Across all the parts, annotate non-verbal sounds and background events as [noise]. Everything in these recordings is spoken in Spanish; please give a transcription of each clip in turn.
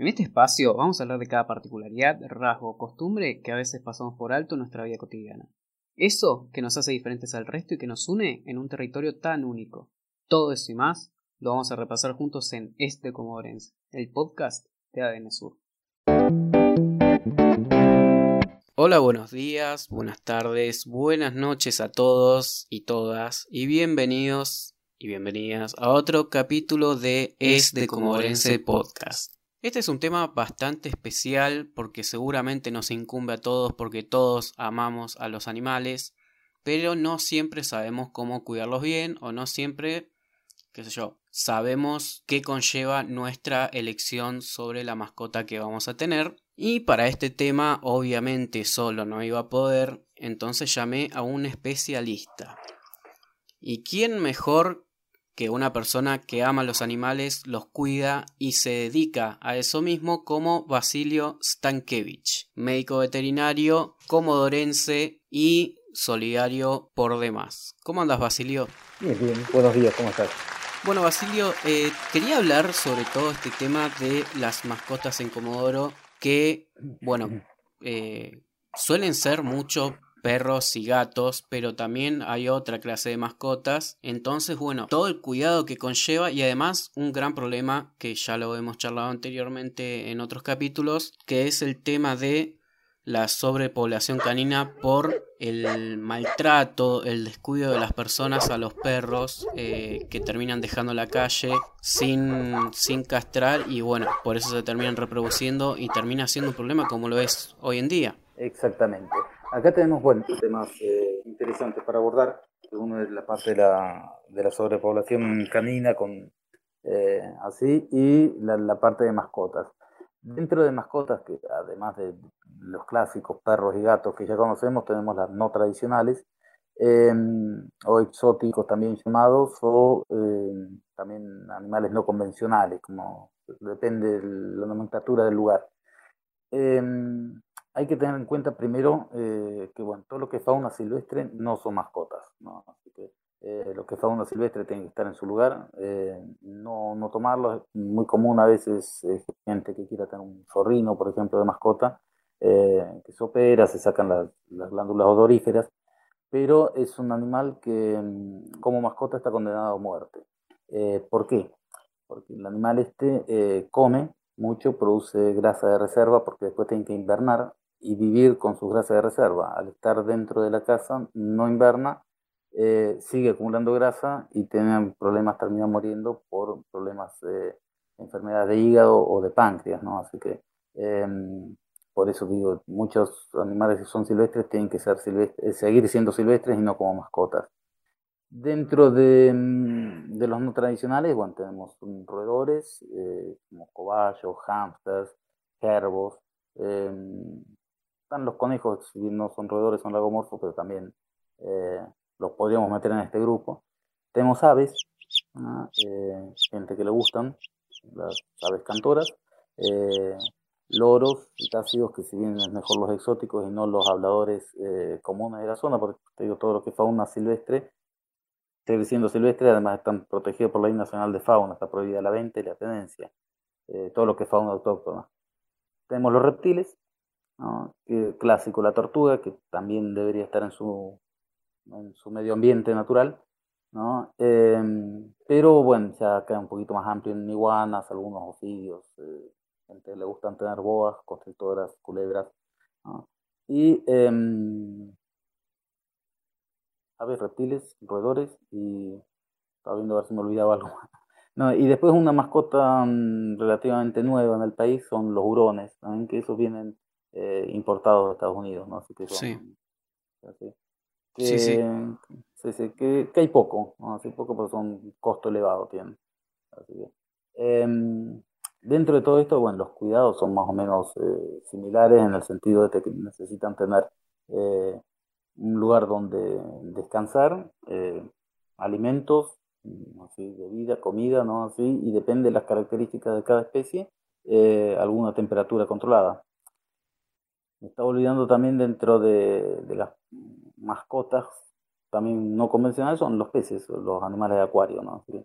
En este espacio vamos a hablar de cada particularidad, rasgo o costumbre que a veces pasamos por alto en nuestra vida cotidiana. Eso que nos hace diferentes al resto y que nos une en un territorio tan único. Todo eso y más lo vamos a repasar juntos en Este Comodorense, el podcast de ADN Sur. Hola, buenos días, buenas tardes, buenas noches a todos y todas y bienvenidos y bienvenidas a otro capítulo de Es de Comodorense Podcast. Este es un tema bastante especial porque seguramente nos incumbe a todos porque todos amamos a los animales, pero no siempre sabemos cómo cuidarlos bien o no siempre, qué sé yo, sabemos qué conlleva nuestra elección sobre la mascota que vamos a tener. Y para este tema obviamente solo no iba a poder, entonces llamé a un especialista. ¿Y quién mejor que una persona que ama los animales, los cuida y se dedica a eso mismo como Basilio Stankevich, médico veterinario, comodorense y solidario por demás. ¿Cómo andas Basilio? Bien, bien, buenos días, ¿cómo estás? Bueno Basilio, eh, quería hablar sobre todo este tema de las mascotas en Comodoro que, bueno, eh, suelen ser mucho perros y gatos, pero también hay otra clase de mascotas. Entonces, bueno, todo el cuidado que conlleva y además un gran problema que ya lo hemos charlado anteriormente en otros capítulos, que es el tema de la sobrepoblación canina por el maltrato, el descuido de las personas a los perros eh, que terminan dejando la calle sin, sin castrar y bueno, por eso se terminan reproduciendo y termina siendo un problema como lo es hoy en día. Exactamente. Acá tenemos bueno, temas eh, interesantes para abordar. Uno es la parte de la, de la sobrepoblación canina con eh, así y la, parte de mascotas. Dentro de mascotas, que además de los clásicos perros y gatos que ya conocemos, tenemos las no tradicionales em, o exóticos también llamados o em, también animales no convencionales, como depende de la nomenclatura del lugar. Hay que tener en cuenta primero eh, que bueno, todo lo que es fauna silvestre no son mascotas, ¿no? Así que eh, lo que es fauna silvestre tiene que estar en su lugar, eh, no, no tomarlo, es muy común a veces gente que quiera tener un zorrino, por ejemplo, de mascota, que se opera, se sacan las, las, glándulas odoríferas, pero es un animal que mm, como mascota está condenado a muerte. ¿Por qué? Porque el animal este come mucho, produce grasa de reserva porque después tiene que invernar y vivir con sus grasas de reserva. Al estar dentro de la casa, no inverna, eh, sigue acumulando grasa y tiene problemas, termina muriendo por problemas de enfermedades de hígado o de páncreas, ¿no? Así que em, por eso digo, muchos animales que son silvestres tienen que ser eh, seguir siendo silvestres y no como mascotas. Dentro de, mm, de los no tradicionales, bueno, tenemos roedores, eh, como cobayos, hámsters, cervos, em, están los conejos, si bien no son roedores, son lagomorfos, pero también eh, los podríamos meter en este grupo. Tenemos aves, eh, gente que le gustan, las aves cantoras, eh, loros y tácidos, que si bien es mejor los exóticos y no los habladores comunes de la zona, porque te digo, todo lo que es fauna silvestre, sigue siendo silvestre, además están protegidos por la Ley Nacional de Fauna, está prohibida la venta y la tenencia, todo lo que es fauna autóctona. Tenemos los reptiles, clásico la tortuga, que también debería estar en su, en su medio ambiente natural, ¿no? Em, pero bueno, ya queda un poquito más amplio en iguanas, algunos ofidios, eh, gente le gustan tener boas, constrictoras, culebras, y em, aves, reptiles, roedores, y estaba viendo a ver si me olvidaba algo [laughs] No, y después una mascota mm, relativamente nueva en el país son los hurones, también que esos vienen eh, importados de Estados Unidos, ¿no? Así que sí. Que, sí, sí. que, hay poco, ¿no? Así poco porque son costo elevado tienen. Así que, em, dentro de todo esto, bueno, los cuidados son más o menos eh, similares en el sentido de que necesitan tener eh, un lugar donde descansar, alimentos, así, bebida, comida, ¿no? Así, y depende de las características de cada especie, alguna temperatura controlada. Me estaba olvidando también dentro de, las mascotas, también no convencionales, son los peces, los animales de acuario, ¿no? Que,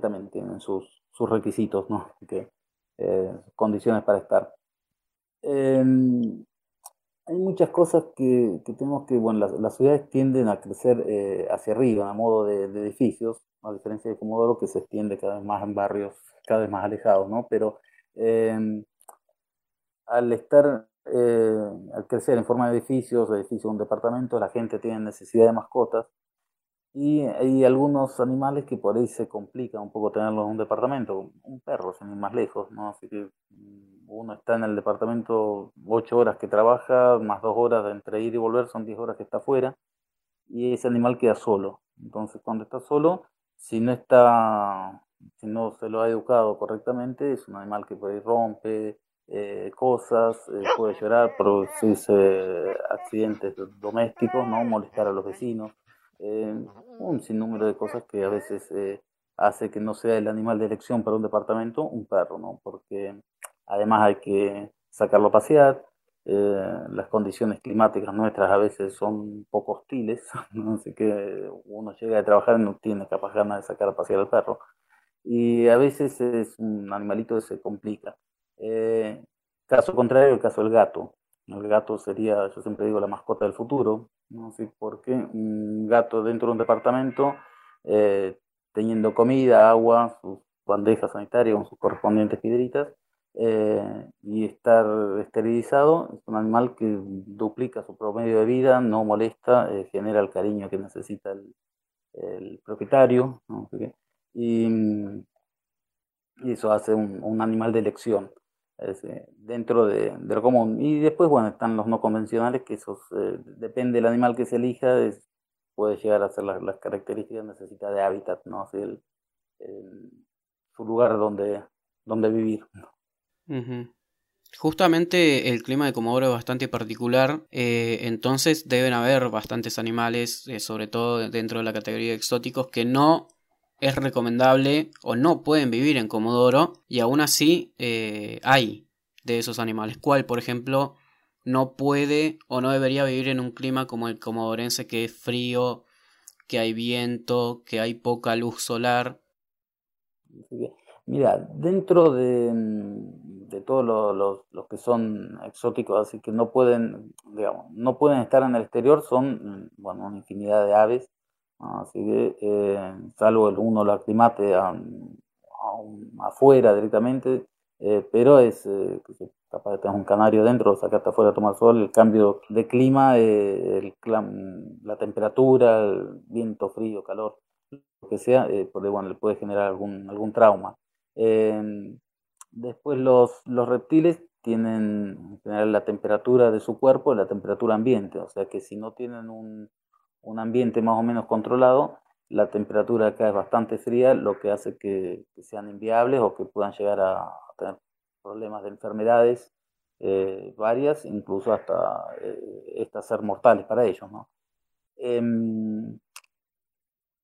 también tienen sus, sus requisitos, ¿no? [laughs] Que, eh, condiciones para estar. Em, hay muchas cosas que, tenemos que, bueno, las, ciudades tienden a crecer eh, hacia arriba, a modo de, edificios, a diferencia de Comodoro, que se extiende cada vez más en barrios cada vez más alejados, ¿no? Pero em, al estar, eh, al crecer en forma de edificios, edificios de un departamento, la gente tiene necesidad de mascotas y hay algunos animales que por ahí se complica un poco tenerlos en un departamento. Un perro, sin ir más lejos, ¿no? Así que mm, uno está en el departamento ocho horas que trabaja, más dos horas de entre ir y volver, son diez horas que está afuera, y ese animal queda solo. Entonces, cuando está solo, si no está, si no se lo ha educado correctamente, es un animal que puede rompe eh, cosas, eh, puede llorar, producirse accidentes domésticos, ¿no? molestar a los vecinos eh, un sinnúmero de cosas que a veces eh, hace que no sea el animal de elección para un departamento un perro, ¿no? Porque además hay que sacarlo a pasear, eh, las condiciones climáticas nuestras a veces son un poco hostiles, [laughs] así que uno llega a trabajar y no tiene capaz ganas de sacar a pasear al perro. Y a veces es un animalito que se complica. Caso contrario, el caso del gato. El gato sería, yo siempre digo, la mascota del futuro, no sé por qué, un gato dentro de un departamento, eh, teniendo comida, agua, sus bandejas sanitarias con sus correspondientes piedritas, eh, y estar esterilizado, es un animal que duplica su promedio de vida, no molesta, eh, genera el cariño que necesita el, propietario, y, eso hace un animal de elección. Eh, dentro de, lo común. Y después, bueno, están los no convencionales, que esos, eh, depende del animal que se elija, puede llegar a ser las, características, necesita de hábitat, ¿no? su lugar donde, donde vivir. Justamente el clima de Comodoro es bastante particular, eh, entonces deben haber bastantes animales, sobre todo dentro de la categoría de exóticos, que no es recomendable o no pueden vivir en Comodoro y aún así eh, hay de esos animales. ¿Cuál, por ejemplo, no puede o no debería vivir en un clima como el comodorense que es frío, que hay viento, que hay poca luz solar? Mira, dentro de, de todos los, que son exóticos, así que no pueden, digamos, no pueden estar en el exterior, son bueno, una infinidad de aves Así que, eh, salvo el uno lo aclimate afuera directamente, eh, pero es eh, capaz de tener un canario dentro, sacarte afuera a tomar sol, el cambio de clima, el, la temperatura, viento, frío, calor, lo que sea, bueno, le puede generar algún, algún trauma. después los, los reptiles tienen en general la temperatura de su cuerpo, la temperatura ambiente, o sea que si no tienen un, un ambiente más o menos controlado, la temperatura acá es bastante fría, lo que hace que, sean inviables o que puedan llegar a, tener problemas de enfermedades eh, varias, incluso hasta eh, ser mortales para ellos. ¿no? Em,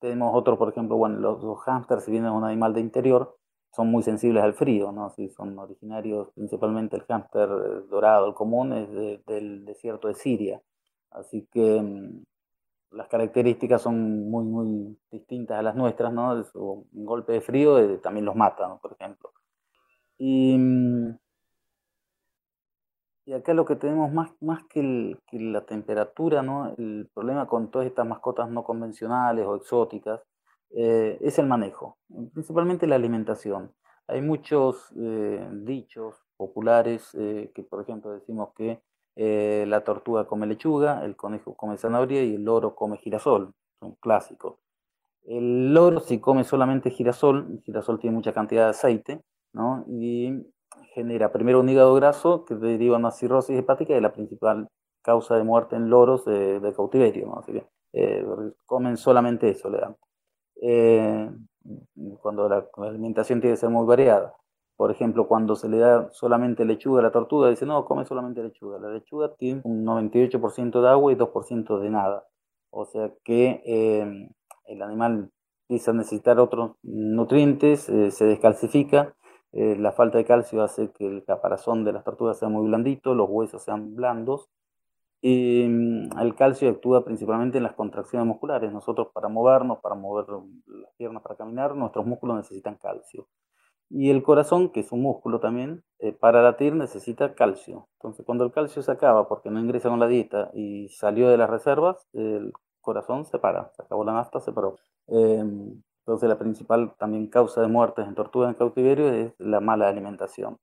tenemos otro, por ejemplo, bueno, los, los hámsters, si bien es un animal de interior, son muy sensibles al frío, ¿no? Si son originarios, principalmente el hámster dorado, el común, es del desierto de Siria. Así que em, las características son muy, muy distintas a las nuestras, ¿no? un golpe de frío eh, también los mata, por ejemplo. Y, y, acá lo que tenemos más, más que, la temperatura, ¿no? El problema con todas estas mascotas no convencionales o exóticas eh, es el manejo, principalmente la alimentación. Hay muchos eh, dichos populares que, por ejemplo, decimos que eh, la tortuga come lechuga, el conejo come zanahoria y el loro come girasol, son clásicos. El loro si come solamente girasol, girasol tiene mucha cantidad de aceite, ¿no? Y genera primero un hígado graso que deriva una cirrosis hepática y es la principal causa de muerte en loros de, cautiverio, ¿no? Así que eh, comen solamente eso, le dan. Eh, cuando la alimentación tiene que ser muy variada. Por ejemplo, cuando se le da solamente lechuga a la tortuga, dice, no, come solamente lechuga. La lechuga tiene un 98% de agua y 2% de nada. O sea que em, el animal empieza a necesitar otros nutrientes, eh, se descalcifica. Eh, la falta de calcio hace que el caparazón de las tortugas sea muy blandito, los huesos sean blandos. Y em, el calcio actúa principalmente en las contracciones musculares. Nosotros para movernos, para mover las piernas, para caminar, nuestros músculos necesitan calcio. Y el corazón, que es un músculo también, eh, para latir necesita calcio. Entonces, cuando el calcio se acaba porque no ingresa con la dieta y salió de las reservas, el corazón se para, se acabó la nafta, se paró. Em, entonces, la principal también causa de muertes en tortugas en cautiverio es la mala alimentación.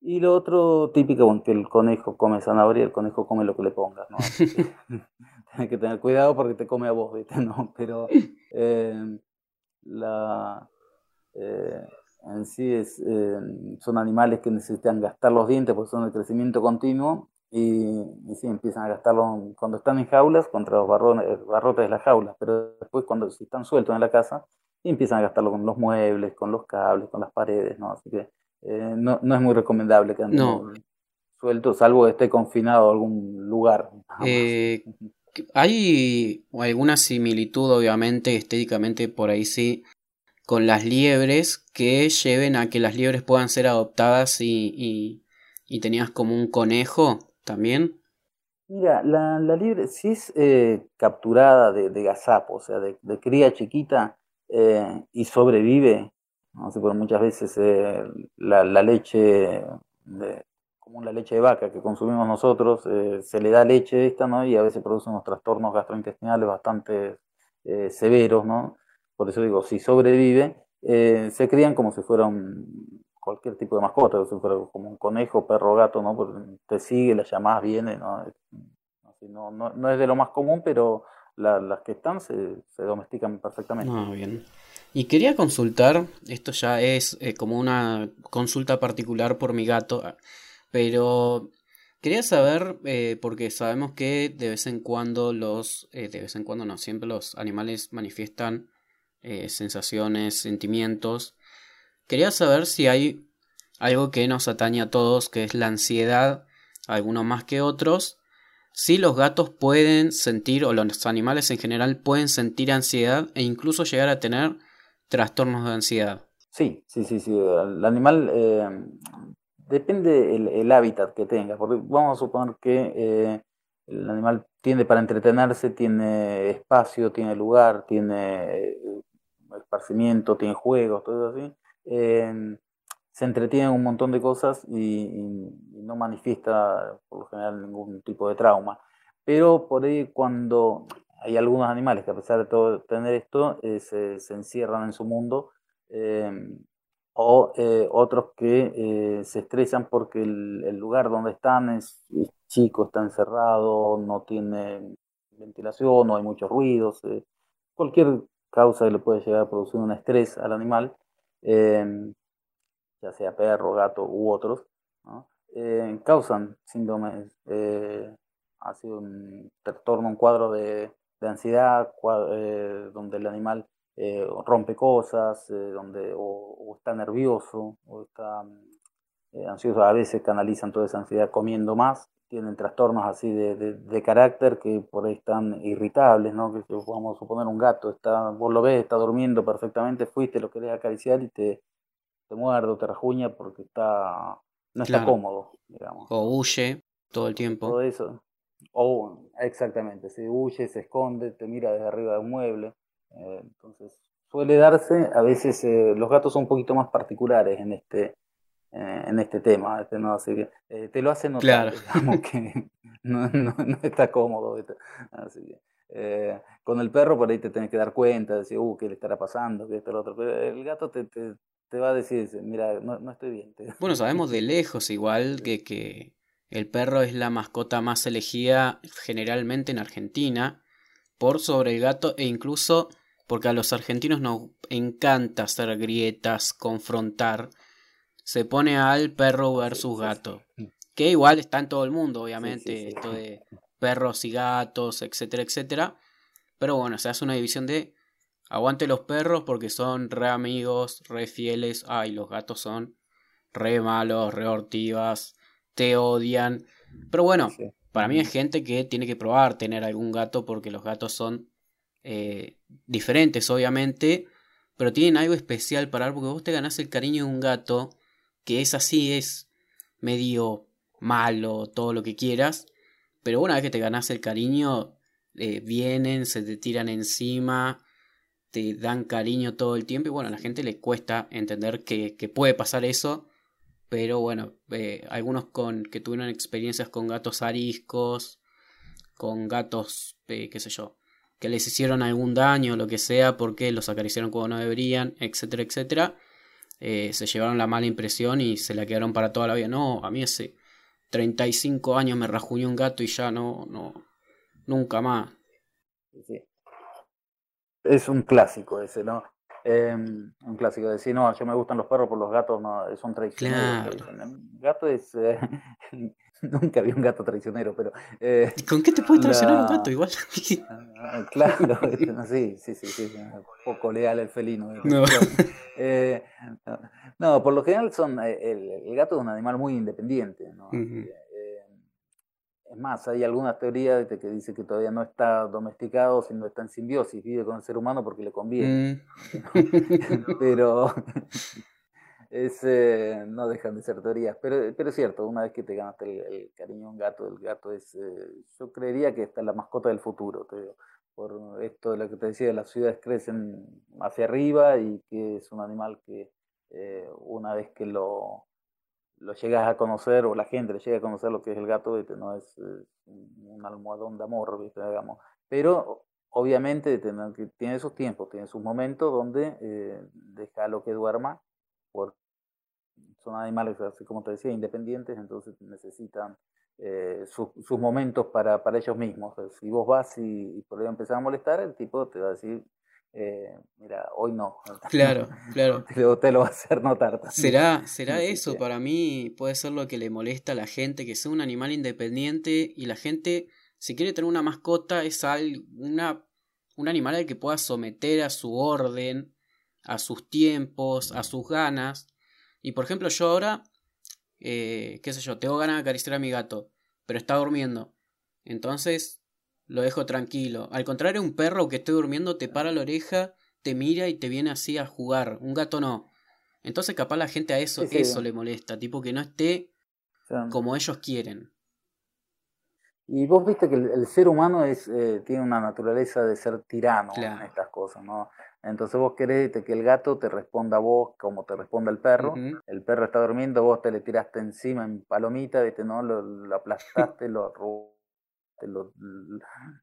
Y lo otro típico, es que el conejo come zanahoria, el conejo come lo que le pongas, ¿no? [laughs] [laughs] Tienes que tener cuidado porque te come a vos, ¿viste? [laughs] ¿No? Pero em, la, eh, en sí es, eh, son animales que necesitan gastar los dientes porque son de crecimiento continuo y, y sí, empiezan a gastarlo cuando están en jaulas contra los barrones, barrotes de las jaulas, pero después cuando si están sueltos en la casa empiezan a gastarlo con los muebles, con los cables, con las paredes, ¿no? Así que eh, no, no es muy recomendable que anden No. sueltos, salvo que esté confinado a algún lugar. Eh, ¿Hay alguna similitud, obviamente, estéticamente por ahí sí, con las liebres que lleven a que las liebres puedan ser adoptadas y, y, tenías como un conejo también? Mira, la, la liebre, si es eh, capturada de, de gazapo, o sea, de, de cría chiquita eh, y sobrevive, no sé, porque muchas veces eh, la, la leche, de, como la leche de vaca que consumimos nosotros, se le da leche esta, ¿no? Y a veces produce unos trastornos gastrointestinales bastante severos, ¿no? Por eso digo, si sobrevive, eh, se crían como si fuera cualquier tipo de mascota, si fuera como un conejo, perro, gato, ¿no? Porque te sigue, la llamás, viene, ¿no? No, no, es de lo más común, pero la- las que están se, domestican perfectamente. Ah, bien. Y quería consultar, esto ya es eh, como una consulta particular por mi gato, ah, pero quería saber, eh, porque sabemos que de vez en cuando los, de vez en cuando no, siempre los animales manifiestan eh, sensaciones, sentimientos. Quería saber si hay algo que nos atañe a todos, que es la ansiedad, algunos más que otros. Si los gatos pueden sentir, o los animales en general pueden sentir ansiedad e incluso llegar a tener trastornos de ansiedad. Sí, sí, sí, sí. El animal eh, depende el, hábitat que tenga, porque vamos a suponer que eh, el animal tiene para entretenerse, tiene espacio, tiene lugar, tiene esparcimiento, tiene juegos, todo así. Eh, se entretiene en un montón de cosas y, no manifiesta por lo general ningún tipo de trauma. Pero por ahí cuando hay algunos animales que a pesar de todo tener esto, eh, se, encierran en su mundo, eh, o otros que se estresan porque el, lugar donde están es, chico, está encerrado, no tiene ventilación, no hay muchos ruidos, cualquier causa que le puede llegar a producir un estrés al animal. eh, ya sea perro, gato u otros. Eh, causan síndromes, eh, así un trastorno, un cuadro de, ansiedad, cua- eh, donde el animal eh, rompe cosas, donde o está nervioso, o está eh, ansioso, a veces canalizan toda esa ansiedad comiendo más, tienen trastornos así de, de, de carácter que por ahí están irritables, ¿no? Que vamos a suponer un gato, está, vos lo ves, está durmiendo perfectamente, fuiste, lo querés acariciar y te, te muerde o te rajuña porque está, no está Claro. cómodo, digamos. O huye todo el Todo tiempo. eso. O, exactamente, se huye, se esconde, te mira desde arriba de un mueble. eh, entonces, suele darse, a veces eh, los gatos son un poquito más particulares en este, eh, en este tema, este, ¿no? Así que eh, te lo hace notar, Claro. digamos [laughs] que [laughs] no, no, no está cómodo. ¿viste? Así que, eh, con el perro por ahí te tenés que dar cuenta, decir, uh, ¿qué le estará pasando? ¿Qué esto, lo otro? Pero el gato te, te, te va a decir, mira, no, no estoy bien. Bueno, [laughs] sabemos de lejos igual que, que el perro es la mascota más elegida generalmente en Argentina por sobre el gato e incluso porque a los argentinos nos encanta hacer grietas, confrontar. Se pone al perro versus gato. Que igual está en todo el mundo, obviamente, sí, sí. esto de perros y gatos, etcétera, etcétera. Pero bueno, se hace una división de aguante los perros porque son re amigos, re fieles. Ay, los gatos son re malos, re hortivas, te odian. Pero bueno, para mí es gente que tiene que probar tener algún gato porque los gatos son eh, diferentes, obviamente, pero tienen algo especial para porque vos te ganás el cariño de un gato que es así, es medio malo, todo lo que quieras, pero una vez que te ganás el cariño, eh, vienen, se te tiran encima, te dan cariño todo el tiempo y bueno, a la gente le cuesta entender que, puede pasar eso, pero bueno, eh, algunos con que tuvieron experiencias con gatos ariscos, con gatos, eh, qué sé yo, que les hicieron algún daño, lo que sea, porque los acariciaron cuando no deberían, etcétera, etcétera, eh, se llevaron la mala impresión y se la quedaron para toda la vida. No, a mí hace 35 años me rajuñó un gato y ya no, no, nunca más. Sí es un clásico ese, ¿no? Em, un clásico de decir, no, yo me gustan los perros por los gatos, no, son traicioneros. Claro. gato es... Eh, [laughs] nunca vi un gato traicionero, pero... Eh, ¿Con qué te puede traicionar un gato igual? [laughs] [laughs] Claro, [laughs] sí, sí, sí, sí, un poco leal el felino. Eh, no. por lo general son, el, gato es un animal muy independiente, ¿no? Es más, hay algunas teorías que dicen que todavía no está domesticado, sino está en simbiosis, vive con el ser humano porque le conviene. Mm. [laughs] pero eh, no dejan de ser teorías. Pero, pero es cierto, una vez que te ganaste el, cariño a un gato, el gato es, eh, yo creería que está la mascota del futuro, por esto de lo que te decía, las ciudades crecen hacia arriba y que es un animal que eh, una vez que lo lo llegas a conocer o la gente le llega a conocer lo que es el gato, no es, un almohadón de amor, digamos. Pero obviamente tiene sus tiempos, tiene sus momentos donde eh, deja lo que duerma, porque son animales, así como te decía, independientes, entonces necesitan eh, sus momentos para, para ellos mismos. Si vos vas y, y por ahí empezás a molestar, el tipo te va a decir, eh, mira, hoy no. Claro, [laughs] claro. Te lo, va a hacer notar ¿Será, será eso? Para mí puede ser lo que le molesta a la gente, que sea un animal independiente y la gente, si quiere tener una mascota, es una, un animal al que pueda someter a su orden, a sus tiempos, a sus ganas. Y por ejemplo, yo ahora, eh, qué sé yo, tengo ganas de acariciar a mi gato, pero está durmiendo. Entonces lo dejo tranquilo. Al contrario, un perro que esté durmiendo te para la oreja, te mira y te viene así a jugar. Un gato no. Entonces capaz la gente a eso, eso le molesta, tipo que no esté como ellos quieren. Y vos viste que el, ser humano es, eh, tiene una naturaleza de ser tirano en estas cosas, ¿no? Entonces vos querés que el gato te responda a vos como te responde el perro. El perro está durmiendo, vos te le tiraste encima en palomita, ¿viste? ¿no? Lo, lo aplastaste, lo lo,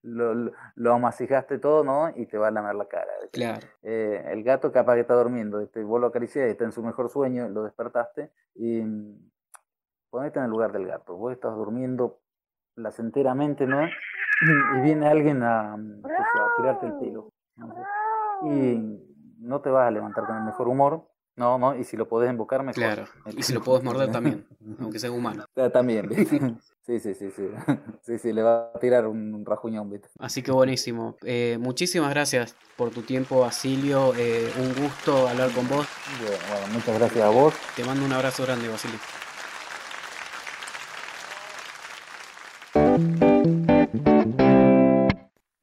lo, lo, amasijaste todo, ¿no? Y te va a lamer la cara. Claro. Eh, el gato capaz que está durmiendo, este, vos lo acariciás está en su mejor sueño, lo despertaste y mm, ponete en el lugar del gato. Vos estás durmiendo placenteramente, ¿no? Y viene alguien a, mm, a tirarte el pelo. Y no te vas a levantar con el mejor humor, no, no, y si lo podés invocar, mejor. Claro, y si lo [laughs] podés morder también, [laughs] aunque sea humano. También, [laughs] sí, sí, sí, sí. Sí, sí, le va a tirar un rajuñón, ¿viste? Así que buenísimo. Eh, muchísimas gracias por tu tiempo, Basilio. Eh, un gusto hablar con vos. Bueno, muchas gracias a vos. Te mando un abrazo grande, Basilio.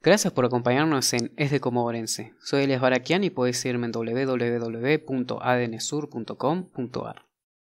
Gracias por acompañarnos en Es de Comodorense. Soy Elias Barakian y puedes seguirme en www.adnsur.com.ar.